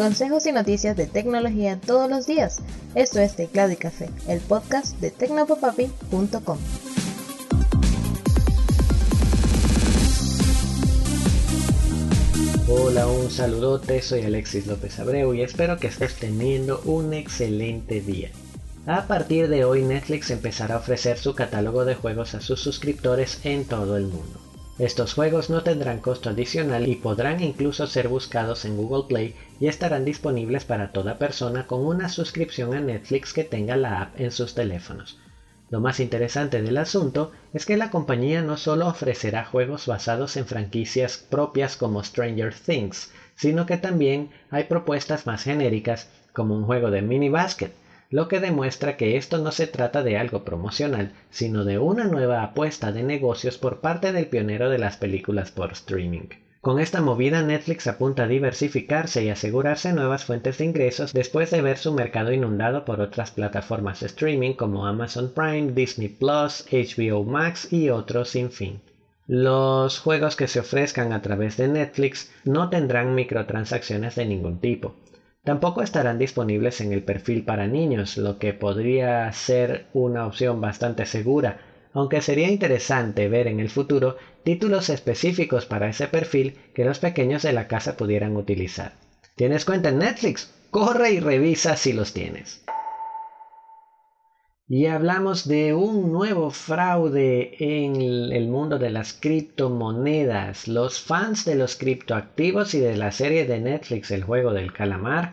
Consejos y noticias de tecnología todos los días. Esto es Teclado y Café, el podcast de tecnopopapi.com. Hola, un saludote, soy Alexis López Abreu y espero que estés teniendo un excelente día. A partir de hoy Netflix empezará a ofrecer su catálogo de juegos a sus suscriptores en todo el mundo. Estos juegos no tendrán costo adicional y podrán incluso ser buscados en Google Play y estarán disponibles para toda persona con una suscripción a Netflix que tenga la app en sus teléfonos. Lo más interesante del asunto es que la compañía no solo ofrecerá juegos basados en franquicias propias como Stranger Things, sino que también hay propuestas más genéricas como un juego de mini basket, lo que demuestra que esto no se trata de algo promocional, sino de una nueva apuesta de negocios por parte del pionero de las películas por streaming. Con esta movida Netflix apunta a diversificarse y asegurarse nuevas fuentes de ingresos después de ver su mercado inundado por otras plataformas de streaming como Amazon Prime, Disney Plus, HBO Max y otros sin fin. Los juegos que se ofrezcan a través de Netflix no tendrán microtransacciones de ningún tipo. Tampoco estarán disponibles en el perfil para niños, lo que podría ser una opción bastante segura, aunque sería interesante ver en el futuro títulos específicos para ese perfil que los pequeños de la casa pudieran utilizar. ¿Tienes cuenta en Netflix? Corre y revisa si los tienes y hablamos de un nuevo fraude en el mundo de las criptomonedas. Los fans de los criptoactivos y de la serie de Netflix El juego del calamar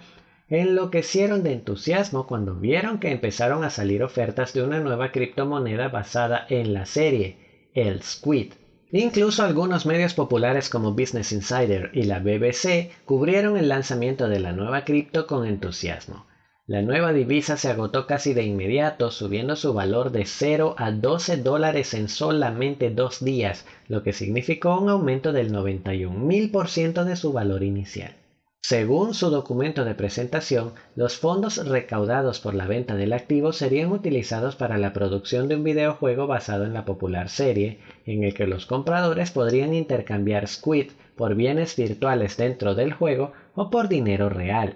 enloquecieron de entusiasmo cuando vieron que empezaron a salir ofertas de una nueva criptomoneda basada en la serie, el Squid. Incluso algunos medios populares como Business Insider y la BBC cubrieron el lanzamiento de la nueva cripto con entusiasmo. La nueva divisa se agotó casi de inmediato, subiendo su valor de 0 a 12 dólares en solamente dos días, lo que significó un aumento del 91.000% de su valor inicial. Según su documento de presentación, los fondos recaudados por la venta del activo serían utilizados para la producción de un videojuego basado en la popular serie, en el que los compradores podrían intercambiar Squid por bienes virtuales dentro del juego o por dinero real.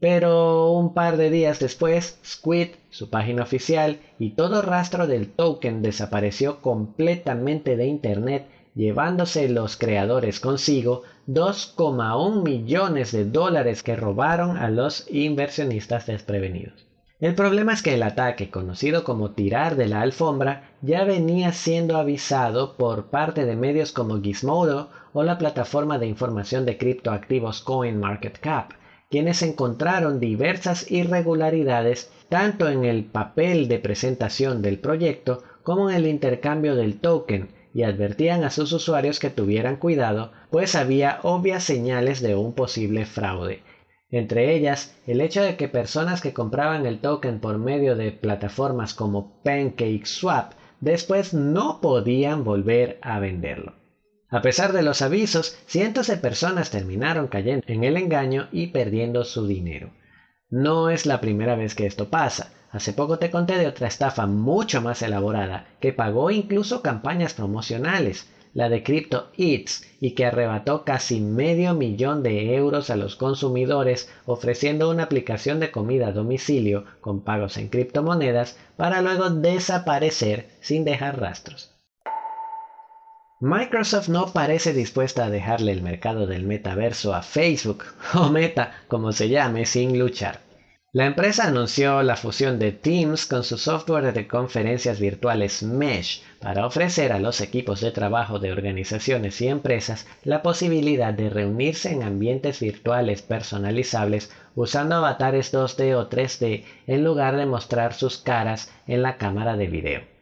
Pero un par de días después, Squid, su página oficial y todo rastro del token desapareció completamente de Internet, llevándose los creadores consigo 2,1 millones de dólares que robaron a los inversionistas desprevenidos. El problema es que el ataque, conocido como tirar de la alfombra, ya venía siendo avisado por parte de medios como Gizmodo o la plataforma de información de criptoactivos CoinMarketCap, quienes encontraron diversas irregularidades tanto en el papel de presentación del proyecto como en el intercambio del token y advertían a sus usuarios que tuvieran cuidado, pues había obvias señales de un posible fraude. Entre ellas, el hecho de que personas que compraban el token por medio de plataformas como PancakeSwap después no podían volver a venderlo. A pesar de los avisos, cientos de personas terminaron cayendo en el engaño y perdiendo su dinero. No es la primera vez que esto pasa. Hace poco te conté de otra estafa mucho más elaborada que pagó incluso campañas promocionales, la de Crypto Eats, y que arrebató casi medio millón de euros a los consumidores ofreciendo una aplicación de comida a domicilio con pagos en criptomonedas para luego desaparecer sin dejar rastros. Microsoft no parece dispuesta a dejarle el mercado del metaverso a Facebook, o Meta, como se llame, sin luchar. La empresa anunció la fusión de Teams con su software de conferencias virtuales Mesh para ofrecer a los equipos de trabajo de organizaciones y empresas la posibilidad de reunirse en ambientes virtuales personalizables usando avatares 2D o 3D en lugar de mostrar sus caras en la cámara de video.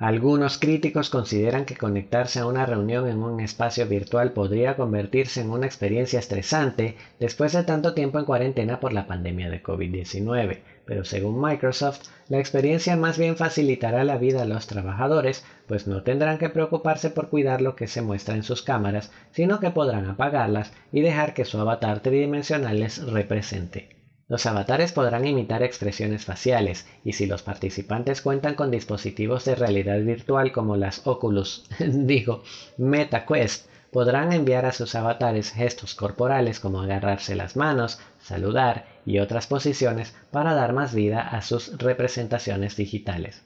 Algunos críticos consideran que conectarse a una reunión en un espacio virtual podría convertirse en una experiencia estresante después de tanto tiempo en cuarentena por la pandemia de COVID-19, pero según Microsoft, la experiencia más bien facilitará la vida a los trabajadores, pues no tendrán que preocuparse por cuidar lo que se muestra en sus cámaras, sino que podrán apagarlas y dejar que su avatar tridimensional les represente. Los avatares podrán imitar expresiones faciales y si los participantes cuentan con dispositivos de realidad virtual como las Oculus, digo, MetaQuest, podrán enviar a sus avatares gestos corporales como agarrarse las manos, saludar y otras posiciones para dar más vida a sus representaciones digitales.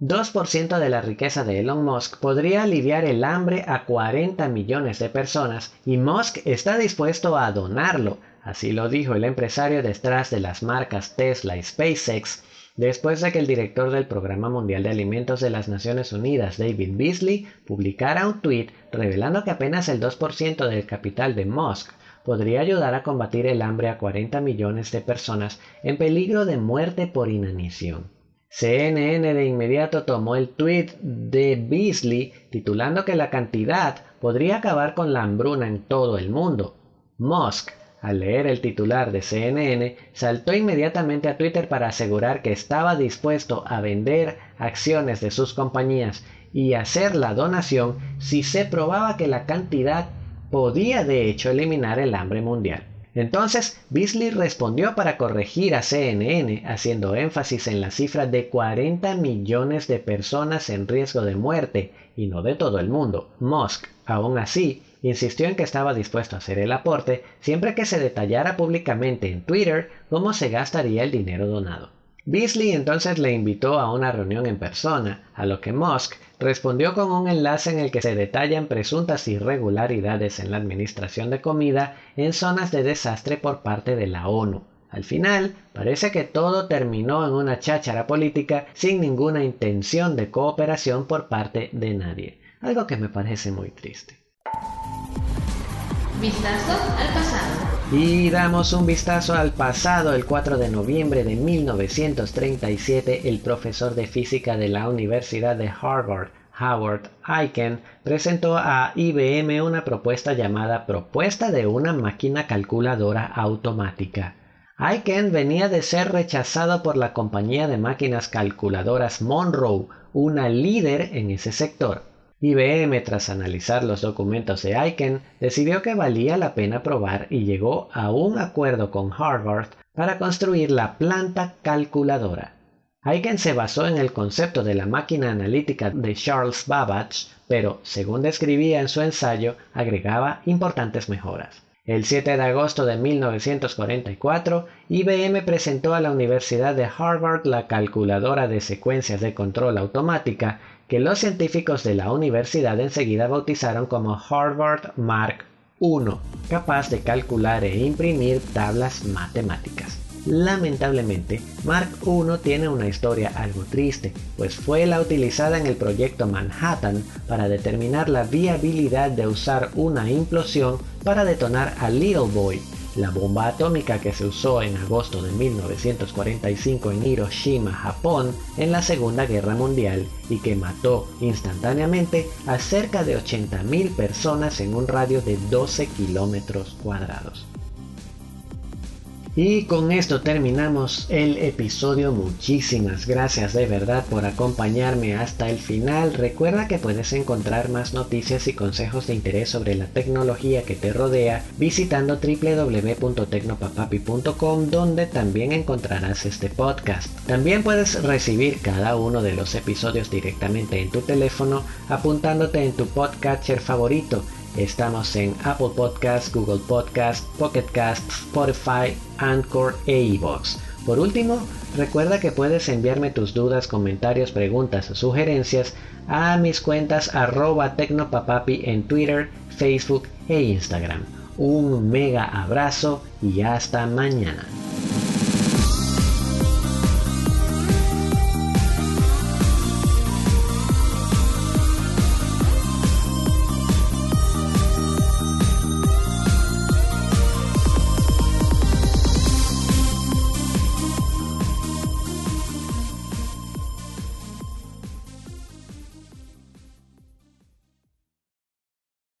2% de la riqueza de Elon Musk podría aliviar el hambre a 40 millones de personas y Musk está dispuesto a donarlo, así lo dijo el empresario detrás de las marcas Tesla y SpaceX, después de que el director del Programa Mundial de Alimentos de las Naciones Unidas, David Beasley, publicara un tweet revelando que apenas el 2% del capital de Musk podría ayudar a combatir el hambre a 40 millones de personas en peligro de muerte por inanición. CNN de inmediato tomó el tweet de Beasley titulando que la cantidad podría acabar con la hambruna en todo el mundo. Musk, al leer el titular de CNN, saltó inmediatamente a Twitter para asegurar que estaba dispuesto a vender acciones de sus compañías y hacer la donación si se probaba que la cantidad podía de hecho eliminar el hambre mundial. Entonces, Beasley respondió para corregir a CNN, haciendo énfasis en la cifra de 40 millones de personas en riesgo de muerte, y no de todo el mundo. Musk, aún así, insistió en que estaba dispuesto a hacer el aporte siempre que se detallara públicamente en Twitter cómo se gastaría el dinero donado. Beasley entonces le invitó a una reunión en persona, a lo que Musk respondió con un enlace en el que se detallan presuntas irregularidades en la administración de comida en zonas de desastre por parte de la ONU. Al final, parece que todo terminó en una cháchara política sin ninguna intención de cooperación por parte de nadie, algo que me parece muy triste. Vistazo al pasado. Y damos un vistazo al pasado. El 4 de noviembre de 1937, el profesor de física de la Universidad de Harvard, Howard Aiken, presentó a IBM una propuesta llamada Propuesta de una máquina calculadora automática. Aiken venía de ser rechazado por la compañía de máquinas calculadoras Monroe, una líder en ese sector. IBM, tras analizar los documentos de Aiken, decidió que valía la pena probar y llegó a un acuerdo con Harvard para construir la planta calculadora. Aiken se basó en el concepto de la máquina analítica de Charles Babbage, pero, según describía en su ensayo, agregaba importantes mejoras. El 7 de agosto de 1944, IBM presentó a la Universidad de Harvard la calculadora de secuencias de control automática que los científicos de la universidad enseguida bautizaron como Harvard Mark I, capaz de calcular e imprimir tablas matemáticas. Lamentablemente, Mark I tiene una historia algo triste, pues fue la utilizada en el proyecto Manhattan para determinar la viabilidad de usar una implosión para detonar a Little Boy, la bomba atómica que se usó en agosto de 1945 en Hiroshima, Japón, en la Segunda Guerra Mundial y que mató instantáneamente a cerca de 80.000 personas en un radio de 12 kilómetros cuadrados. Y con esto terminamos el episodio. Muchísimas gracias de verdad por acompañarme hasta el final. Recuerda que puedes encontrar más noticias y consejos de interés sobre la tecnología que te rodea visitando www.tecnopapapi.com donde también encontrarás este podcast. También puedes recibir cada uno de los episodios directamente en tu teléfono apuntándote en tu podcatcher favorito Estamos en Apple Podcasts, Google Podcasts, Pocket Casts, Spotify, Anchor e iVoox. Por último, recuerda que puedes enviarme tus dudas, comentarios, preguntas o sugerencias a mis cuentas arroba tecnopapapi en Twitter, Facebook e Instagram. Un mega abrazo y hasta mañana.